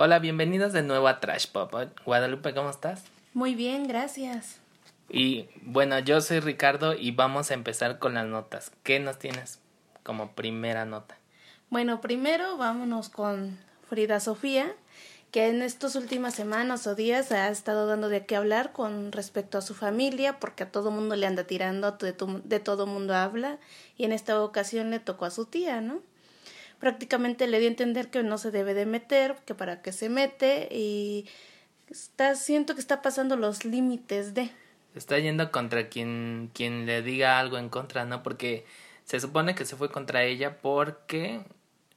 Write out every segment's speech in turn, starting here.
Hola, bienvenidos de nuevo a Trash Pop. Guadalupe, ¿cómo estás? Muy bien, gracias. Y bueno, yo soy Ricardo y vamos a empezar con las notas. ¿Qué nos tienes como primera nota? Bueno, primero vámonos con Frida Sofía, que en estas últimas semanas o días ha estado dando de qué hablar con respecto a su familia, porque a todo mundo le anda tirando, de, de todo mundo habla, y en esta ocasión le tocó a su tía, ¿no? Prácticamente le dio a entender que no se debe de meter, que para qué se mete, y está, siento que está pasando los límites de. Está yendo contra quien, quien le diga algo en contra, ¿no? Porque se supone que se fue contra ella porque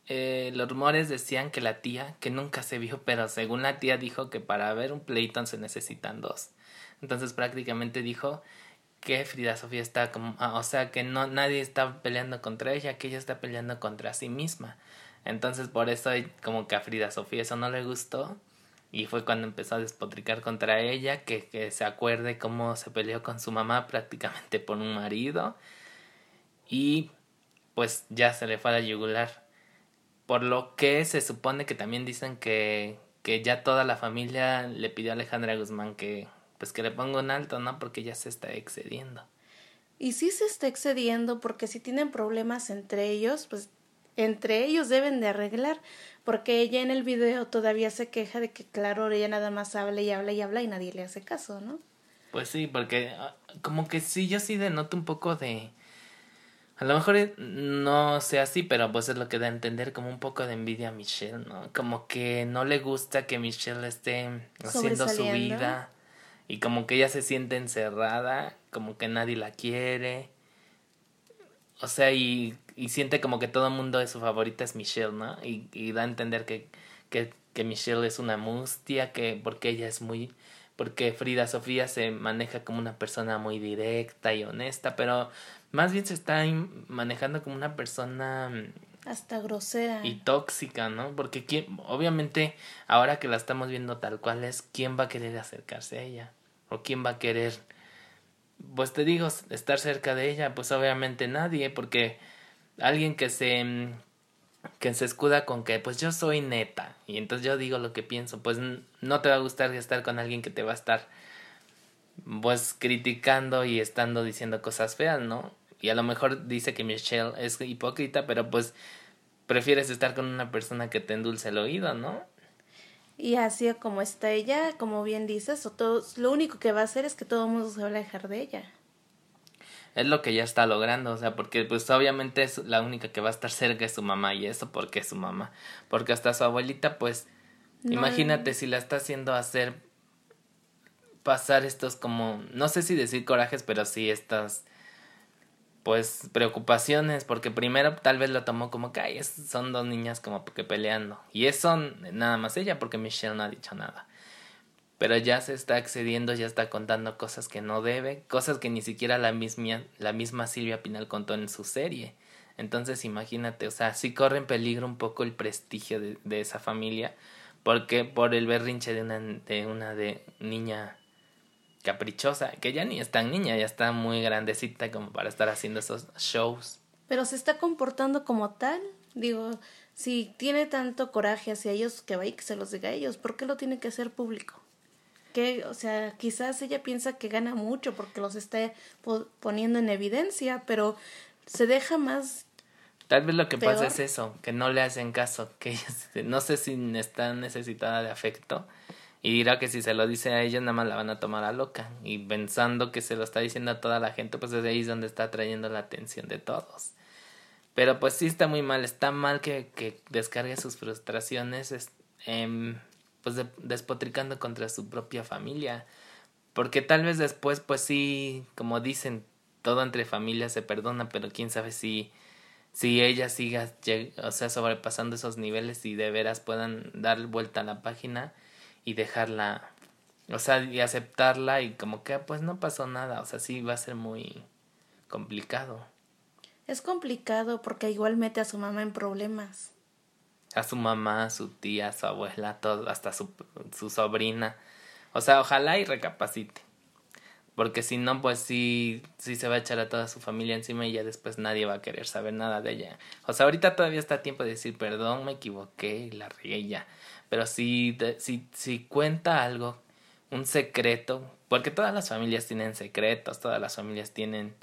eh, los rumores decían que la tía, que nunca se vio, pero según la tía dijo que para ver un Playton se necesitan dos. Entonces prácticamente dijo que Frida Sofía está como, ah, o sea, que no nadie está peleando contra ella, que ella está peleando contra sí misma. Entonces por eso como que a Frida Sofía eso no le gustó y fue cuando empezó a despotricar contra ella, que, que se acuerde cómo se peleó con su mamá prácticamente por un marido y pues ya se le fue a la yugular. Por lo que se supone que también dicen que, que ya toda la familia le pidió a Alejandra Guzmán que pues que le ponga un alto, ¿no? Porque ya se está excediendo. Y sí se está excediendo porque si tienen problemas entre ellos, pues entre ellos deben de arreglar, porque ella en el video todavía se queja de que claro, ella nada más habla y habla y habla y nadie le hace caso, ¿no? Pues sí, porque ah, como que sí, yo sí denoto un poco de a lo mejor eh, no sea así, pero pues es lo que da a entender como un poco de envidia a Michelle, ¿no? Como que no le gusta que Michelle esté haciendo su vida y como que ella se siente encerrada, como que nadie la quiere. O sea, y, y siente como que todo el mundo de su favorita es Michelle, ¿no? Y, y da a entender que, que, que Michelle es una mustia, que porque ella es muy porque Frida Sofía se maneja como una persona muy directa y honesta, pero más bien se está manejando como una persona mm, hasta grosera y tóxica, ¿no? Porque quién, obviamente ahora que la estamos viendo tal cual es, ¿quién va a querer acercarse a ella? ¿O quién va a querer, pues te digo, estar cerca de ella? Pues obviamente nadie, porque alguien que se mm, que se escuda con que pues yo soy neta y entonces yo digo lo que pienso, pues no te va a gustar estar con alguien que te va a estar pues criticando y estando diciendo cosas feas, ¿no? Y a lo mejor dice que Michelle es hipócrita, pero pues prefieres estar con una persona que te endulce el oído, ¿no? Y así como está ella, como bien dices, o todo, lo único que va a hacer es que todo el mundo se va a alejar de ella. Es lo que ya está logrando, o sea, porque pues obviamente es la única que va a estar cerca de su mamá y eso porque es su mamá. Porque hasta su abuelita, pues, imagínate si la está haciendo hacer pasar estos como, no sé si decir corajes, pero sí estas pues preocupaciones, porque primero tal vez lo tomó como que son dos niñas como que peleando. Y eso nada más ella, porque Michelle no ha dicho nada. Pero ya se está excediendo, ya está contando cosas que no debe, cosas que ni siquiera la misma, la misma Silvia Pinal contó en su serie. Entonces imagínate, o sea, sí corre en peligro un poco el prestigio de, de esa familia, porque por el berrinche de una, de una de niña caprichosa, que ya ni es tan niña, ya está muy grandecita como para estar haciendo esos shows. Pero se está comportando como tal. Digo, si tiene tanto coraje hacia ellos, que vaya y que se los diga a ellos. ¿Por qué lo tiene que hacer público? Que, o sea, quizás ella piensa que gana mucho porque los está poniendo en evidencia, pero se deja más. Tal vez lo que pasa es eso, que no le hacen caso, que no sé si está necesitada de afecto y dirá que si se lo dice a ella, nada más la van a tomar a loca. Y pensando que se lo está diciendo a toda la gente, pues desde ahí es donde está trayendo la atención de todos. Pero pues sí está muy mal. Está mal que, que descargue sus frustraciones eh, pues despotricando contra su propia familia. Porque tal vez después, pues sí, como dicen, todo entre familias se perdona, pero quién sabe si, si ella siga, o sea, sobrepasando esos niveles y de veras puedan dar vuelta a la página y dejarla, o sea, y aceptarla y como que pues no pasó nada, o sea, sí va a ser muy complicado. Es complicado porque igual mete a su mamá en problemas. A su mamá, a su tía, a su abuela, todo, hasta su, su sobrina. O sea, ojalá y recapacite. porque si no, pues sí, sí se va a echar a toda su familia encima y ya después nadie va a querer saber nada de ella. O sea, ahorita todavía está a tiempo de decir, perdón, me equivoqué y la regué ya. Pero si, si, si cuenta algo, un secreto, porque todas las familias tienen secretos, todas las familias tienen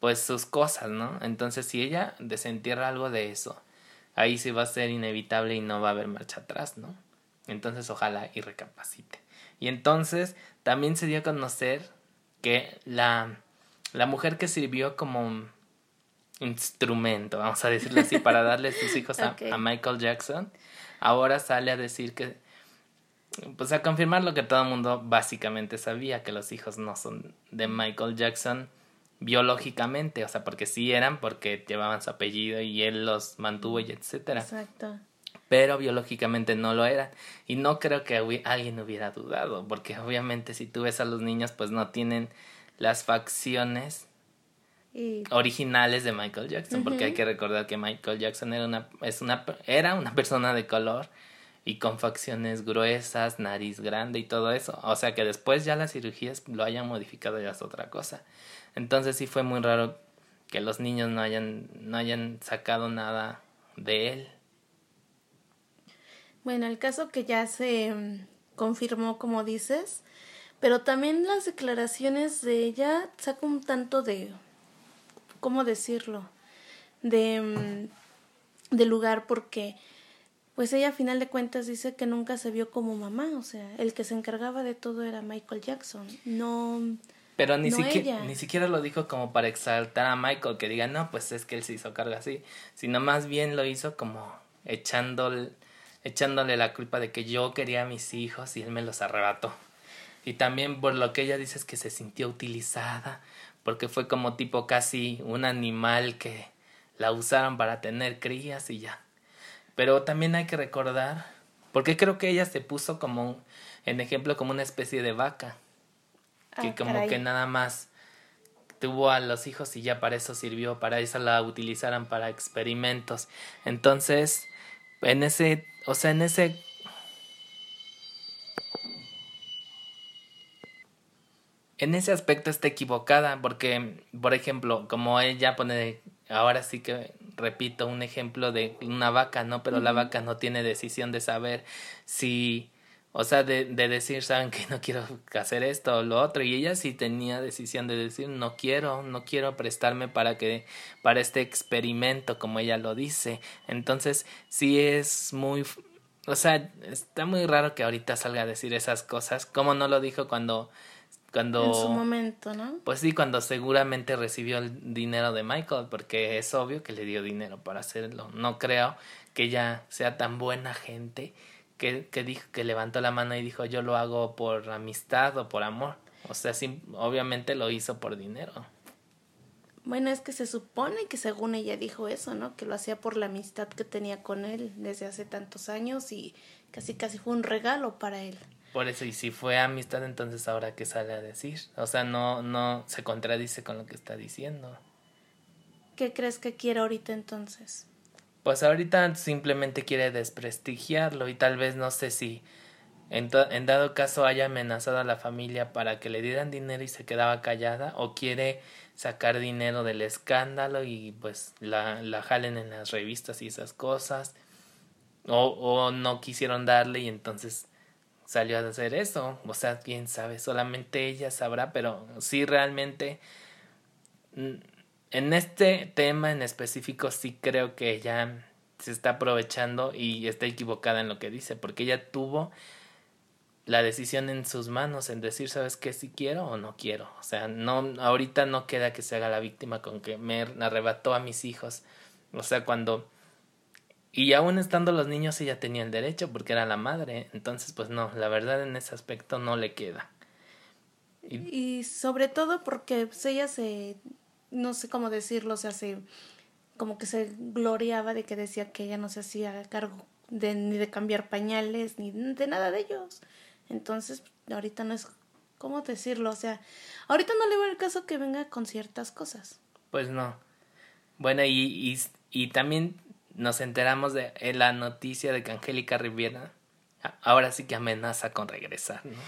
pues sus cosas, ¿no? Entonces si ella desentierra algo de eso, ahí sí va a ser inevitable y no va a haber marcha atrás, ¿no? Entonces ojalá y recapacite. Y entonces también se dio a conocer que la, la mujer que sirvió como instrumento, vamos a decirlo así, para darle sus hijos a, a, Michael Jackson, ahora sale a decir que, pues a confirmar lo que todo el mundo básicamente sabía, que los hijos no son de Michael Jackson biológicamente, o sea, porque sí eran, porque llevaban su apellido y él los mantuvo y etcétera. Exacto pero biológicamente no lo eran. Y no creo que alguien hubiera dudado, porque obviamente si tú ves a los niños, pues no tienen las facciones originales de Michael Jackson, porque hay que recordar que Michael Jackson era una, es una, era una persona de color y con facciones gruesas, nariz grande y todo eso. O sea que después ya las cirugías lo hayan modificado ya es otra cosa. Entonces sí fue muy raro que los niños no hayan, no hayan sacado nada de él. Bueno, el caso que ya se mm, confirmó, como dices, pero también las declaraciones de ella sacan un tanto de, ¿cómo decirlo? De, mm, de lugar porque pues ella a final de cuentas dice que nunca se vio como mamá, o sea, el que se encargaba de todo era Michael Jackson, no... Pero ni, siquiera, ni siquiera lo dijo como para exaltar a Michael, que diga, no, pues es que él se hizo cargo así, sino más bien lo hizo como echando echándole la culpa de que yo quería a mis hijos y él me los arrebató. Y también por lo que ella dice es que se sintió utilizada, porque fue como tipo casi un animal que la usaron para tener crías y ya. Pero también hay que recordar, porque creo que ella se puso como en ejemplo como una especie de vaca, que ah, como que nada más tuvo a los hijos y ya para eso sirvió, para eso la utilizaran para experimentos. Entonces, en ese o sea, en ese... En ese aspecto está equivocada, porque, por ejemplo, como ella pone, ahora sí que repito, un ejemplo de una vaca, ¿no? Pero la vaca no tiene decisión de saber si, o sea, de, de decir, saben que no quiero hacer esto o lo otro, y ella sí tenía decisión de decir, no quiero, no quiero prestarme para que, para este experimento, como ella lo dice. Entonces, sí es muy o sea, está muy raro que ahorita salga a decir esas cosas. Como no lo dijo cuando cuando en su momento, ¿no? Pues sí, cuando seguramente recibió el dinero de Michael, porque es obvio que le dio dinero para hacerlo. No creo que ella sea tan buena gente que, que dijo que levantó la mano y dijo yo lo hago por amistad o por amor. O sea, sí, obviamente lo hizo por dinero. Bueno, es que se supone que según ella dijo eso, ¿no? Que lo hacía por la amistad que tenía con él desde hace tantos años y casi casi fue un regalo para él. Por eso, y si fue amistad, entonces ahora qué sale a decir. O sea, no, no se contradice con lo que está diciendo. ¿Qué crees que quiere ahorita entonces? Pues ahorita simplemente quiere desprestigiarlo y tal vez no sé si en, en dado caso haya amenazado a la familia para que le dieran dinero y se quedaba callada o quiere sacar dinero del escándalo y pues la, la jalen en las revistas y esas cosas. O, o no quisieron darle y entonces salió a hacer eso. O sea, quién sabe, solamente ella sabrá, pero sí realmente en este tema en específico sí creo que ella se está aprovechando y está equivocada en lo que dice, porque ella tuvo la decisión en sus manos en decir, ¿sabes qué? Si quiero o no quiero. O sea, no, ahorita no queda que se haga la víctima con que me arrebató a mis hijos. O sea, cuando... Y aún estando los niños ella tenía el derecho porque era la madre. Entonces, pues no, la verdad en ese aspecto no le queda. Y, y sobre todo porque pues, ella se, no sé cómo decirlo, o sea, se, como que se gloriaba de que decía que ella no se hacía cargo de, ni de cambiar pañales, ni de nada de ellos. Entonces, ahorita no es, ¿cómo decirlo? O sea, ahorita no le veo el caso que venga con ciertas cosas. Pues no. Bueno, y, y, y también nos enteramos de la noticia de que Angélica Riviera ahora sí que amenaza con regresar, ¿no?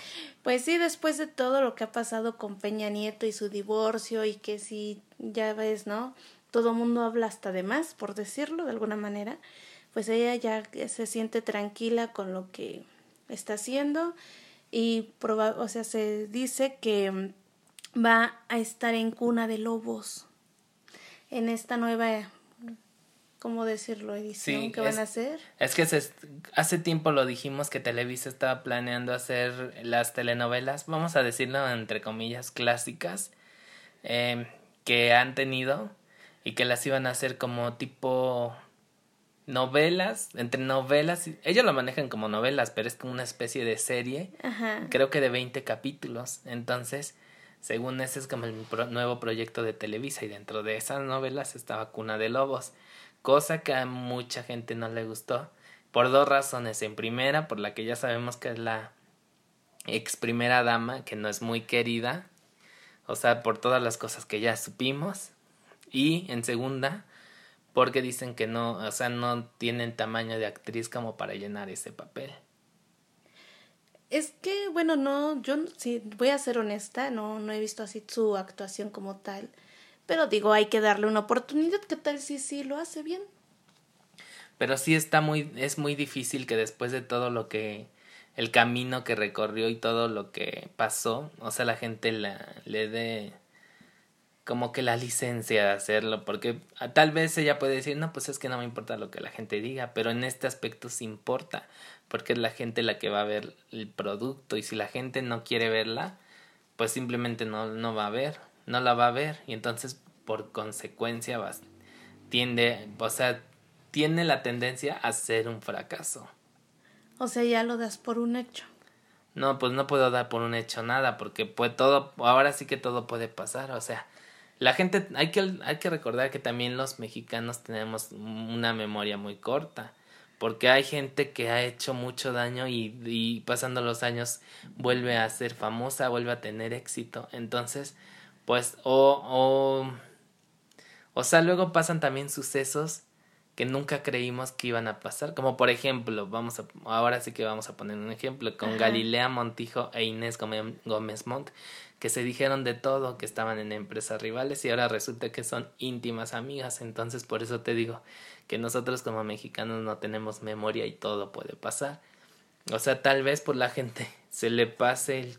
Pues sí, después de todo lo que ha pasado con Peña Nieto y su divorcio y que si ya ves, ¿no? Todo el mundo habla hasta de más, por decirlo de alguna manera, pues ella ya se siente tranquila con lo que está haciendo y proba o sea, se dice que va a estar en cuna de lobos en esta nueva ¿cómo decirlo? edición que van a hacer. Es que hace tiempo lo dijimos que Televisa estaba planeando hacer las telenovelas, vamos a decirlo entre comillas, clásicas, em, que han tenido y que las iban a hacer como tipo novelas, entre novelas, ellos lo manejan como novelas, pero es como una especie de serie, creo que de 20 capítulos, entonces, según ese es como el nuevo proyecto de Televisa y dentro de esas novelas estaba Cuna de Lobos cosa que a mucha gente no le gustó por dos razones. En primera, por la que ya sabemos que es la ex primera dama, que no es muy querida, o sea, por todas las cosas que ya supimos. Y en segunda, porque dicen que no, o sea, no tienen tamaño de actriz como para llenar ese papel. Es que, bueno, no, yo sí, voy a ser honesta, no, no he visto así su actuación como tal. Pero digo, hay que darle una oportunidad. ¿Qué tal si sí lo hace bien? Pero sí está muy, es muy difícil que después de todo lo que, el camino que recorrió y todo lo que pasó, o sea, la gente la, le dé como que la licencia de hacerlo, porque tal vez ella puede decir, no, pues es que no me importa lo que la gente diga, pero en este aspecto sí importa, porque es la gente la que va a ver el producto y si la gente no quiere verla, pues simplemente no, no va a ver no la va a ver y entonces por consecuencia va, tiende, o sea, tiene la tendencia a ser un fracaso. O sea, ya lo das por un hecho. No, pues no puedo dar por un hecho nada, porque pues todo, ahora sí que todo puede pasar, o sea, la gente, hay que, hay que recordar que también los mexicanos tenemos una memoria muy corta, porque hay gente que ha hecho mucho daño y, y pasando los años vuelve a ser famosa, vuelve a tener éxito, entonces, pues o, o, o sea, luego pasan también sucesos que nunca creímos que iban a pasar, como por ejemplo, vamos a, ahora sí que vamos a poner un ejemplo, con Galilea Montijo e Inés Gómez Montt, que se dijeron de todo, que estaban en empresas rivales y ahora resulta que son íntimas amigas, entonces por eso te digo que nosotros como mexicanos no tenemos memoria y todo puede pasar. O sea, tal vez por la gente se le pase el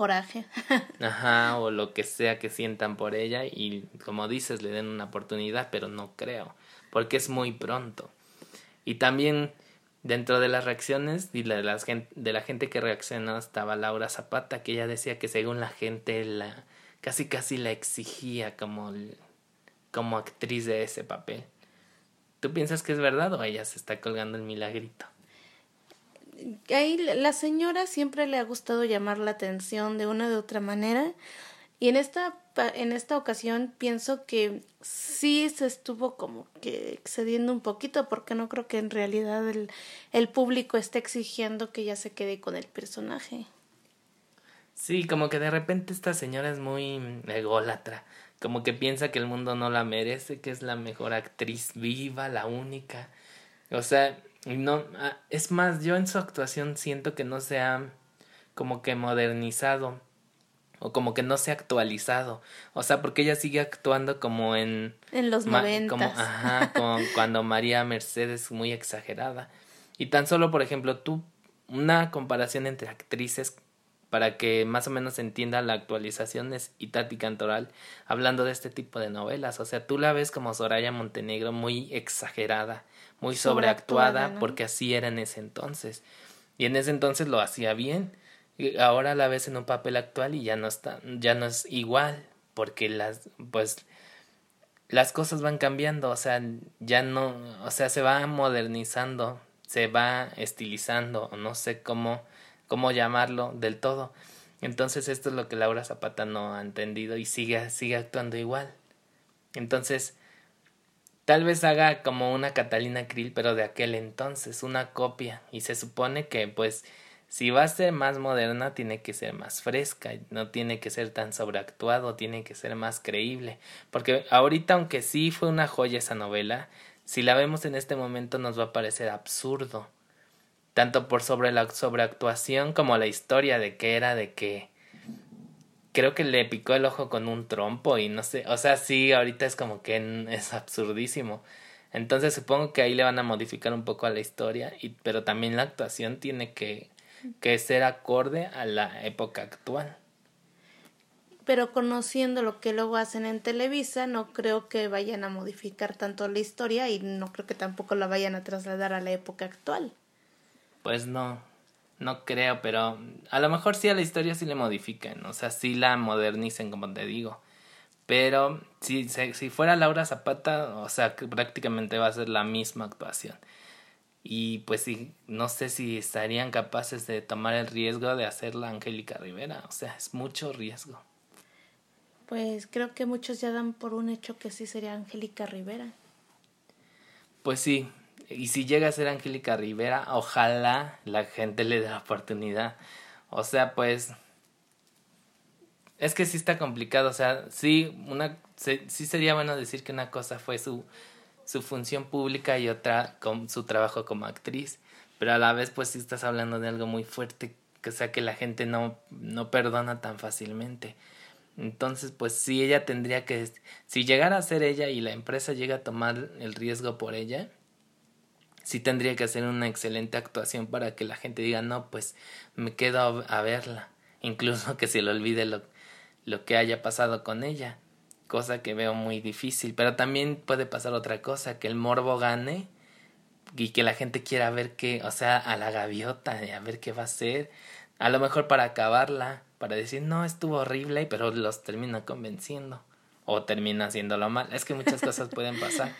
coraje. Ajá, o lo que sea que sientan por ella y como dices, le den una oportunidad, pero no creo, porque es muy pronto. Y también dentro de las reacciones y de, las, de la gente que reaccionó estaba Laura Zapata, que ella decía que según la gente la casi casi la exigía como, como actriz de ese papel. ¿Tú piensas que es verdad o ella se está colgando el milagrito? Ahí la señora siempre le ha gustado llamar la atención de una de otra manera y en esta en esta ocasión pienso que sí se estuvo como que excediendo un poquito porque no creo que en realidad el, el público esté exigiendo que ella se quede con el personaje. Sí, como que de repente esta señora es muy ególatra, como que piensa que el mundo no la merece, que es la mejor actriz viva, la única. O sea, no, ah, es más, yo en su actuación siento que no se ha como que modernizado o como que no se ha actualizado. O sea, porque ella sigue actuando como en... En los noventas. Como, ajá, como cuando María Mercedes muy exagerada. Y tan solo, por ejemplo, tú, una comparación entre actrices para que más o menos se entienda la actualización es Itati Cantoral hablando de este tipo de novelas. O sea, tú la ves como Soraya Montenegro muy exagerada muy sobreactuada, porque así era en ese entonces. Y en ese entonces lo hacía bien. Y ahora la ves en un papel actual y ya no está, ya no es igual, porque las, pues, las cosas van cambiando, o sea, ya no, o sea, se va modernizando, se va estilizando, no sé cómo, cómo llamarlo del todo. Entonces esto es lo que Laura Zapata no ha entendido y sigue, sigue actuando igual. Entonces, Tal vez haga como una Catalina Krill, pero de aquel entonces, una copia. Y se supone que, pues, si va a ser más moderna, tiene que ser más fresca, no tiene que ser tan sobreactuado, tiene que ser más creíble. Porque ahorita, aunque sí fue una joya esa novela, si la vemos en este momento nos va a parecer absurdo. tanto por sobre la sobreactuación como la historia de que era de que creo que le picó el ojo con un trompo y no sé, o sea, sí, ahorita es como que es absurdísimo. Entonces supongo que ahí le van a modificar un poco a la historia, y, pero también la actuación tiene que, que ser acorde a la época actual. Pero conociendo lo que luego hacen en Televisa, no creo que vayan a modificar tanto la historia y no creo que tampoco la vayan a trasladar a la época actual. Pues no, no creo, pero a lo mejor sí a la historia sí le modifiquen, o sea, sí la modernicen, como te digo. Pero si, si fuera Laura Zapata, o sea, prácticamente va a ser la misma actuación. Y pues sí, no sé si estarían capaces de tomar el riesgo de hacerla Angélica Rivera, o sea, es mucho riesgo. Pues creo que muchos ya dan por un hecho que sí sería Angélica Rivera. Pues sí, y si llega a ser Angélica Rivera, ojalá la gente le dé la oportunidad. O sea, pues es que sí está complicado, o sea, sí, una, sí sería bueno decir que una cosa fue su, su función pública y otra con su trabajo como actriz, pero a la vez pues sí estás hablando de algo muy fuerte, que sea que la gente no, no perdona tan fácilmente. Entonces, pues sí, ella tendría que, si llegara a ser ella y la empresa llega a tomar el riesgo por ella, sí tendría que hacer una excelente actuación para que la gente diga, no, pues me quedo a verla, incluso que se le olvide lo, lo que haya pasado con ella, cosa que veo muy difícil, pero también puede pasar otra cosa, que el morbo gane y que la gente quiera ver qué, o sea, a la gaviota, a ver qué va a hacer, a lo mejor para acabarla, para decir, no, estuvo horrible, pero los termina convenciendo, o termina haciéndolo mal, es que muchas cosas pueden pasar,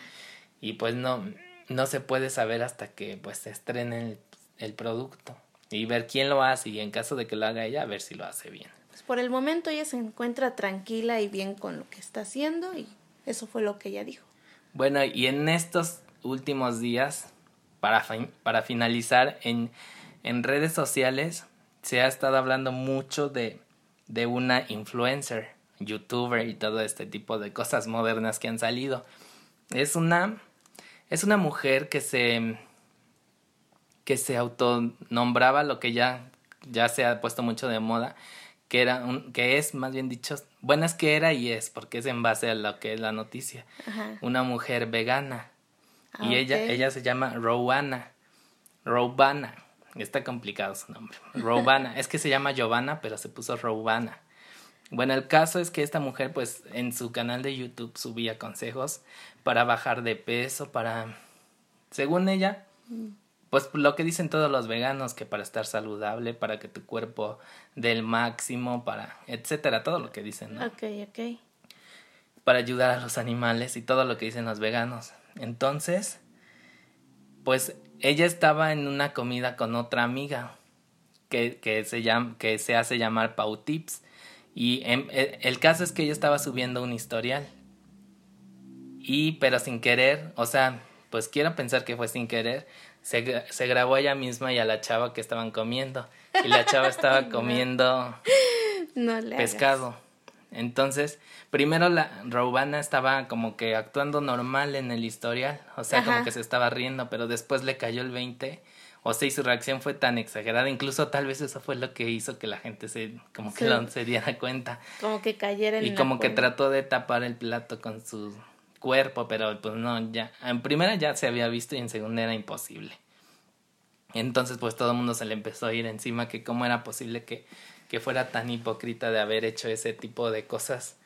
y pues no, no se puede saber hasta que pues se estrene el, el producto, y ver quién lo hace, y en caso de que lo haga ella, a ver si lo hace bien por el momento ella se encuentra tranquila y bien con lo que está haciendo y eso fue lo que ella dijo. Bueno, y en estos últimos días, para, para finalizar, en, en redes sociales se ha estado hablando mucho de, de una influencer, youtuber y todo este tipo de cosas modernas que han salido. Es una, es una mujer que se, que se autonombraba lo que ya, ya se ha puesto mucho de moda, que era un, que es más bien dicho, bueno es que era y es, porque es en base a lo que es la noticia, una mujer vegana. y ah, ella, ella se llama Rowana. Robana. Está complicado su nombre. Robana. es que se llama Giovanna, pero se puso Robana. Bueno, el caso es que esta mujer, pues, en su canal de YouTube subía consejos para bajar de peso, para, según ella, pues lo que dicen todos los veganos, que para estar saludable, para que tu cuerpo dé el máximo, para, etcétera, todo lo que dicen, ¿no? Ok, ok. Para ayudar a los animales y todo lo que dicen los veganos. Entonces, pues ella estaba en una comida con otra amiga que, que, se, llama, que se hace llamar Pau Tips. Y e, el caso es que ella estaba subiendo un historial. Y, pero sin querer, o sea, pues quiero pensar que fue sin querer, se, se grabó ella misma y a la chava que estaban comiendo. Y la chava estaba comiendo pescado. Entonces, primero la Robana estaba como que actuando normal en el historial, o sea, como que se estaba riendo, pero después le cayó el 20, o sea, y su reacción fue tan exagerada, incluso tal vez eso fue lo que hizo que la gente se, como que se diera cuenta. Como que cayera en Y como que trató de tapar el plato con su cuerpo, pero pues no, ya, en primera ya se había visto y en segunda era imposible. Entonces pues todo el mundo se le empezó a ir encima que cómo era posible que, que fuera tan hipócrita de haber hecho ese tipo de cosas.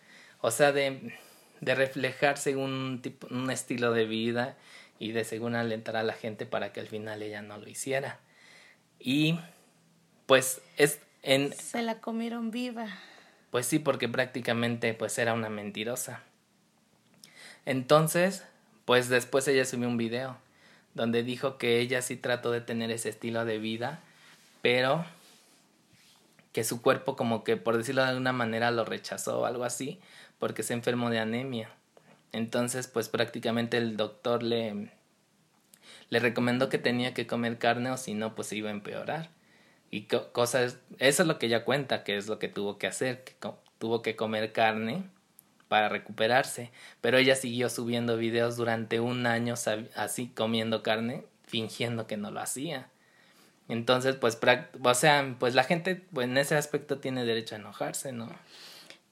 O sea, de, de reflejarse un, tipo, un estilo de vida y de según alentar a la gente para que al final ella no lo hiciera. Y pues es en... Se la comieron viva. Pues sí, porque prácticamente pues era una mentirosa. Entonces, pues después ella subió un video donde dijo que ella sí trató de tener ese estilo de vida, pero que su cuerpo como que por decirlo de alguna manera lo rechazó o algo así, porque se enfermó de anemia. Entonces, pues prácticamente el doctor le le recomendó que tenía que comer carne o si no pues iba a empeorar. Y cosas eso es lo que ella cuenta, que es lo que tuvo que hacer, que tuvo que comer carne para recuperarse, pero ella siguió subiendo videos durante un año así comiendo carne, fingiendo que no lo hacía. Entonces, pues, o sea, pues la gente pues, en ese aspecto tiene derecho a enojarse, ¿no?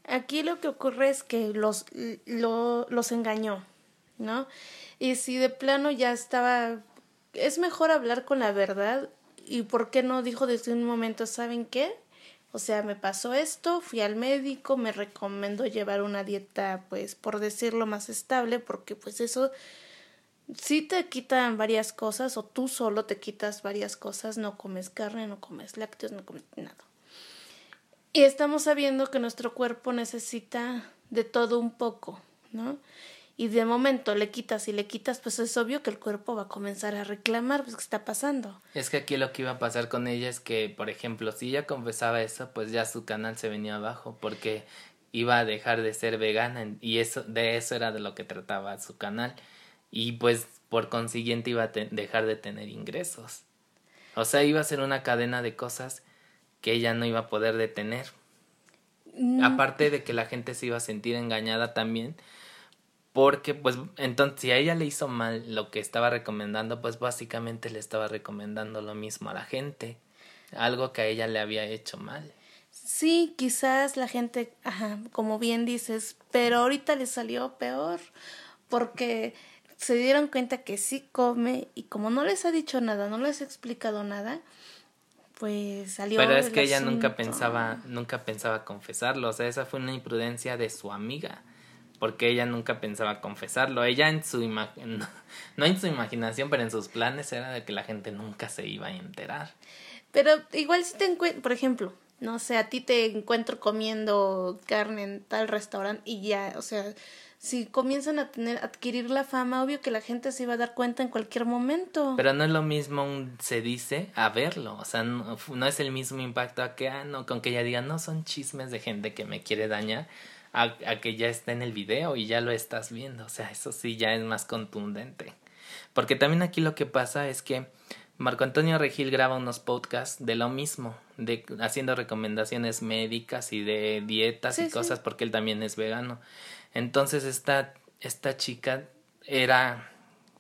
Aquí lo que ocurre es que los, lo, los engañó, ¿no? Y si de plano ya estaba, es mejor hablar con la verdad y por qué no dijo desde un momento, ¿saben qué? O sea, me pasó esto, fui al médico, me recomendó llevar una dieta, pues, por decirlo más estable, porque pues eso sí te quitan varias cosas, o tú solo te quitas varias cosas, no comes carne, no comes lácteos, no comes nada. Y estamos sabiendo que nuestro cuerpo necesita de todo un poco, ¿no? Y de momento le quitas y le quitas, pues es obvio que el cuerpo va a comenzar a reclamar, pues, ¿qué está pasando? Es que aquí lo que iba a pasar con ella es que, por ejemplo, si ella confesaba eso, pues ya su canal se venía abajo, porque iba a dejar de ser vegana y eso de eso era de lo que trataba su canal y pues por consiguiente iba a dejar de tener ingresos. O sea, iba a ser una cadena de cosas que ella no iba a poder detener. Mm. Aparte de que la gente se iba a sentir engañada también, porque pues entonces si a ella le hizo mal lo que estaba recomendando, pues básicamente le estaba recomendando lo mismo a la gente, algo que a ella le había hecho mal. Sí, quizás la gente, ajá, como bien dices, pero ahorita le salió peor, porque se dieron cuenta que sí come y como no les ha dicho nada, no les ha explicado nada, pues salió. Pero es que ella nunca pensaba, nunca pensaba confesarlo, o sea, esa fue una imprudencia de su amiga, porque ella nunca pensaba confesarlo, ella en su no, en su imaginación, pero en sus planes era de que la gente nunca se iba a enterar. Pero igual si te encuentro, por ejemplo, no sé, a ti te encuentro comiendo carne en tal restaurante y ya, o sea, si comienzan a tener adquirir la fama, obvio que la gente se iba a dar cuenta en cualquier momento. Pero no es lo mismo un se dice a verlo, o sea, no, es el mismo impacto a que ah, no, con que ella diga, no son chismes de gente que me quiere dañar, a, a que ya está en el video y ya lo estás viendo, o sea, eso sí ya es más contundente. Porque también aquí lo que pasa es que Marco Antonio Regil graba unos podcasts de lo mismo, de haciendo recomendaciones médicas y de dietas y cosas porque él también es vegano. Entonces esta, esta chica era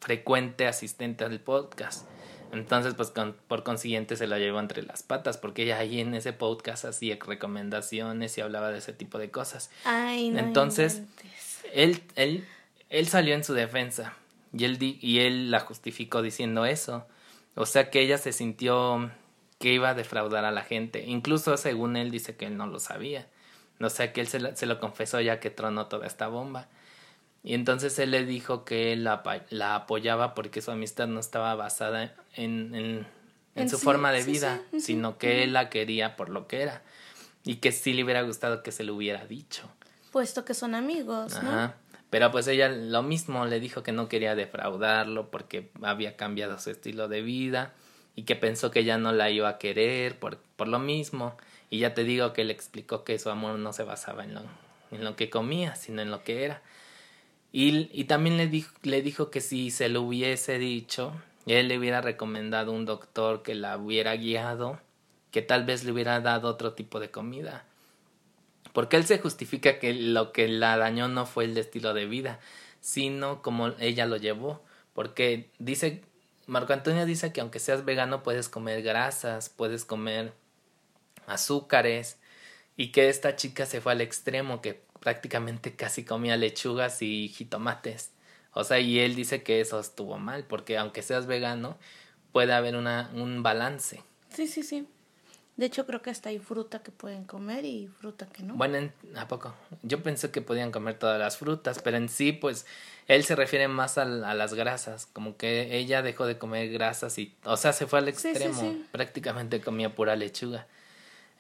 frecuente asistente al podcast. Entonces, pues por consiguiente se la llevó entre las patas, porque ella ahí en ese podcast hacía recomendaciones y hablaba de ese tipo de cosas. Ay, no Entonces, él, él, él salió en su defensa y él, y él la justificó diciendo eso. O sea que ella se sintió que iba a defraudar a la gente. Incluso según él dice que él no lo sabía. O sea que él se lo, se lo confesó ya que tronó toda esta bomba. Y entonces él le dijo que él la, la apoyaba porque su amistad no estaba basada en, en, en, su forma de vida, sino que él la quería por lo que era. Y que sí le hubiera gustado que se lo hubiera dicho. Puesto que son amigos, ¿no? Pero pues ella lo mismo le dijo que no quería defraudarlo porque había cambiado su estilo de vida y que pensó que ya no la iba a querer por, por lo mismo. Y ya te digo que le explicó que su amor no se basaba en lo, en lo que comía, sino en lo que era. Y, y también le dijo, le dijo que si se lo hubiese dicho, él le hubiera recomendado un doctor que la hubiera guiado, que tal vez le hubiera dado otro tipo de comida. Porque él se justifica que lo que la dañó no fue el estilo de vida, sino como ella lo llevó. Porque dice, Marco Antonio dice que aunque seas vegano puedes comer grasas, puedes comer azúcares y que esta chica se fue al extremo que prácticamente casi comía lechugas y jitomates. O sea, y él dice que eso estuvo mal, porque aunque seas vegano, puede haber una, un balance. Sí, sí, sí. De hecho, creo que hasta hay fruta que pueden comer y fruta que no. Bueno, ¿a poco? Yo pensé que podían comer todas las frutas, pero en sí, pues, él se refiere más a, a las grasas, como que ella dejó de comer grasas y, o sea, se fue al extremo, prácticamente comía pura lechuga.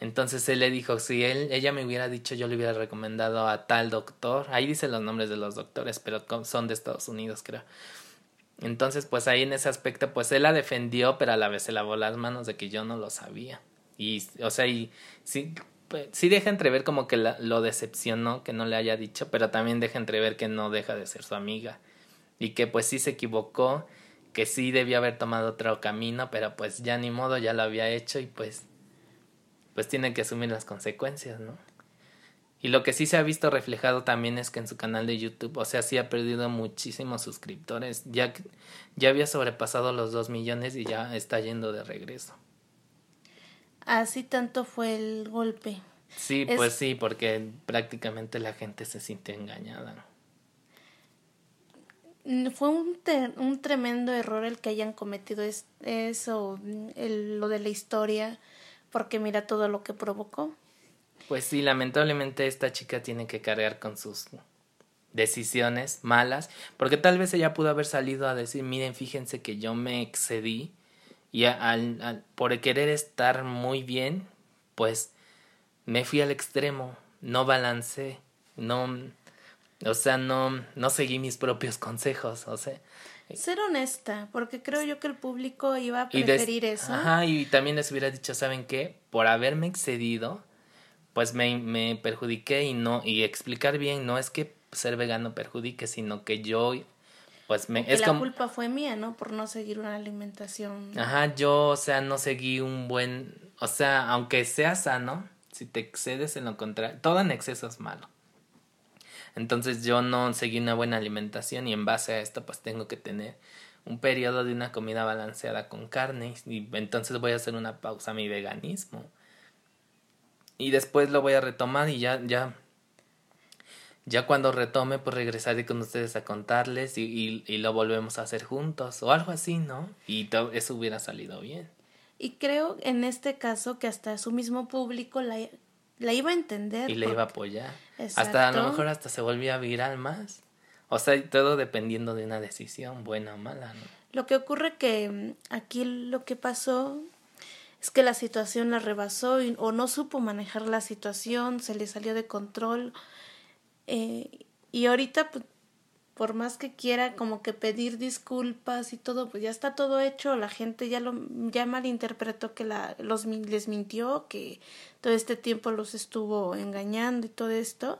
Entonces él le dijo, si él, ella me hubiera dicho, yo le hubiera recomendado a tal doctor. Ahí dice los nombres de los doctores, pero son de Estados Unidos, creo. Entonces, pues ahí en ese aspecto, pues él la defendió, pero a la vez se lavó las manos de que yo no lo sabía. Y, o sea, y sí, pues, sí deja entrever como que la, lo decepcionó que no le haya dicho, pero también deja entrever que no deja de ser su amiga. Y que pues sí se equivocó, que sí debía haber tomado otro camino, pero pues ya ni modo, ya lo había hecho y pues pues tiene que asumir las consecuencias, ¿no? Y lo que sí se ha visto reflejado también es que en su canal de YouTube, o sea, sí ha perdido muchísimos suscriptores. Ya, ya había sobrepasado los dos millones y ya está yendo de regreso. Así tanto fue el golpe. Sí, pues sí, porque prácticamente la gente se sintió engañada. Mm, fue un, un tremendo error el que hayan cometido eso, lo de la historia, porque mira todo lo que provocó. Pues sí, lamentablemente esta chica tiene que cargar con sus decisiones malas, porque tal vez ella pudo haber salido a decir, miren, fíjense que yo me excedí y al, por querer estar muy bien, pues me fui al extremo, no balancé, no, o sea, no, no seguí mis propios consejos, o sea. Ser honesta, porque creo yo que el público iba a preferir eso. Ajá, y también les hubiera dicho, ¿saben qué? Por haberme excedido, pues me, me perjudiqué y no, y explicar bien, no es que ser vegano perjudique, sino que yo pues me es la culpa fue mía, ¿no? Por no seguir una alimentación. Ajá, yo, o sea, no seguí un buen, o sea, aunque sea sano, si te excedes en lo contrario, todo en exceso es malo. Entonces yo no seguí una buena alimentación y en base a esto pues tengo que tener un periodo de una comida balanceada con carne y entonces voy a hacer una pausa a mi veganismo. Y después lo voy a retomar y ya ya ya cuando retome, pues regresaré con ustedes a contarles y, lo volvemos a hacer juntos o algo así, ¿no? Y todo eso hubiera salido bien. Y creo en este caso que hasta su mismo público la, la iba a entender. Y le iba a apoyar. Hasta a lo mejor hasta se volvía viral más. O sea, todo dependiendo de una decisión, buena o mala, ¿no? Lo que ocurre que mm, aquí lo que pasó es que la situación la rebasó o no supo manejar la situación, se le salió de control eh, y ahorita, pues, por más que quiera como que pedir disculpas y todo, pues ya está todo hecho, la gente ya lo ya malinterpretó que la los les mintió, que todo este tiempo los estuvo engañando y todo esto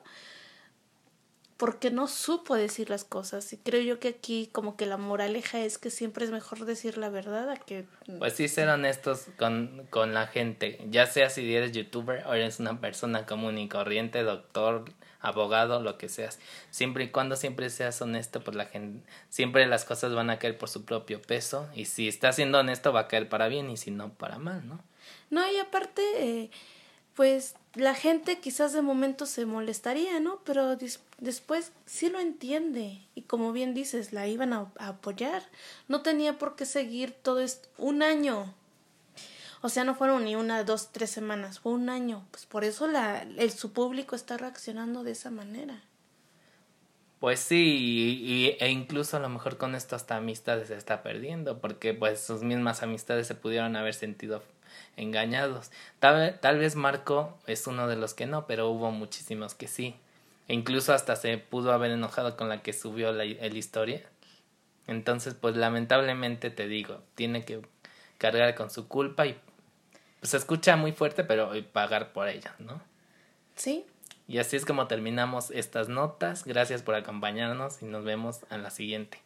porque no supo decir las cosas. Y creo yo que aquí como que la moraleja es que siempre es mejor decir la verdad a que pues sí ser honestos con, con la gente. Ya sea si eres youtuber o eres una persona común y corriente doctor abogado lo que seas. Siempre y cuando siempre seas honesto pues la gente siempre las cosas van a caer por su propio peso. Y si estás siendo honesto va a caer para bien y si no para mal no no y aparte eh, pues la gente quizás de momento se molestaría, ¿no? Pero después sí lo entiende y como bien dices, la iban a, apoyar. No tenía por qué seguir todo esto un año. O sea, no fueron ni una, dos, tres semanas, fue un año. Pues por eso la, el, su público está reaccionando de esa manera. Pues sí, y, e incluso a lo mejor con esto hasta amistades se está perdiendo, porque pues sus mismas amistades se pudieron haber sentido engañados. Tal, tal vez Marco es uno de los que no, pero hubo muchísimos que sí. E incluso hasta se pudo haber enojado con la que subió la el historia. Entonces, pues lamentablemente te digo, tiene que cargar con su culpa y pues, se escucha muy fuerte, pero pagar por ella, ¿no? Sí. Y así es como terminamos estas notas. Gracias por acompañarnos y nos vemos en la siguiente.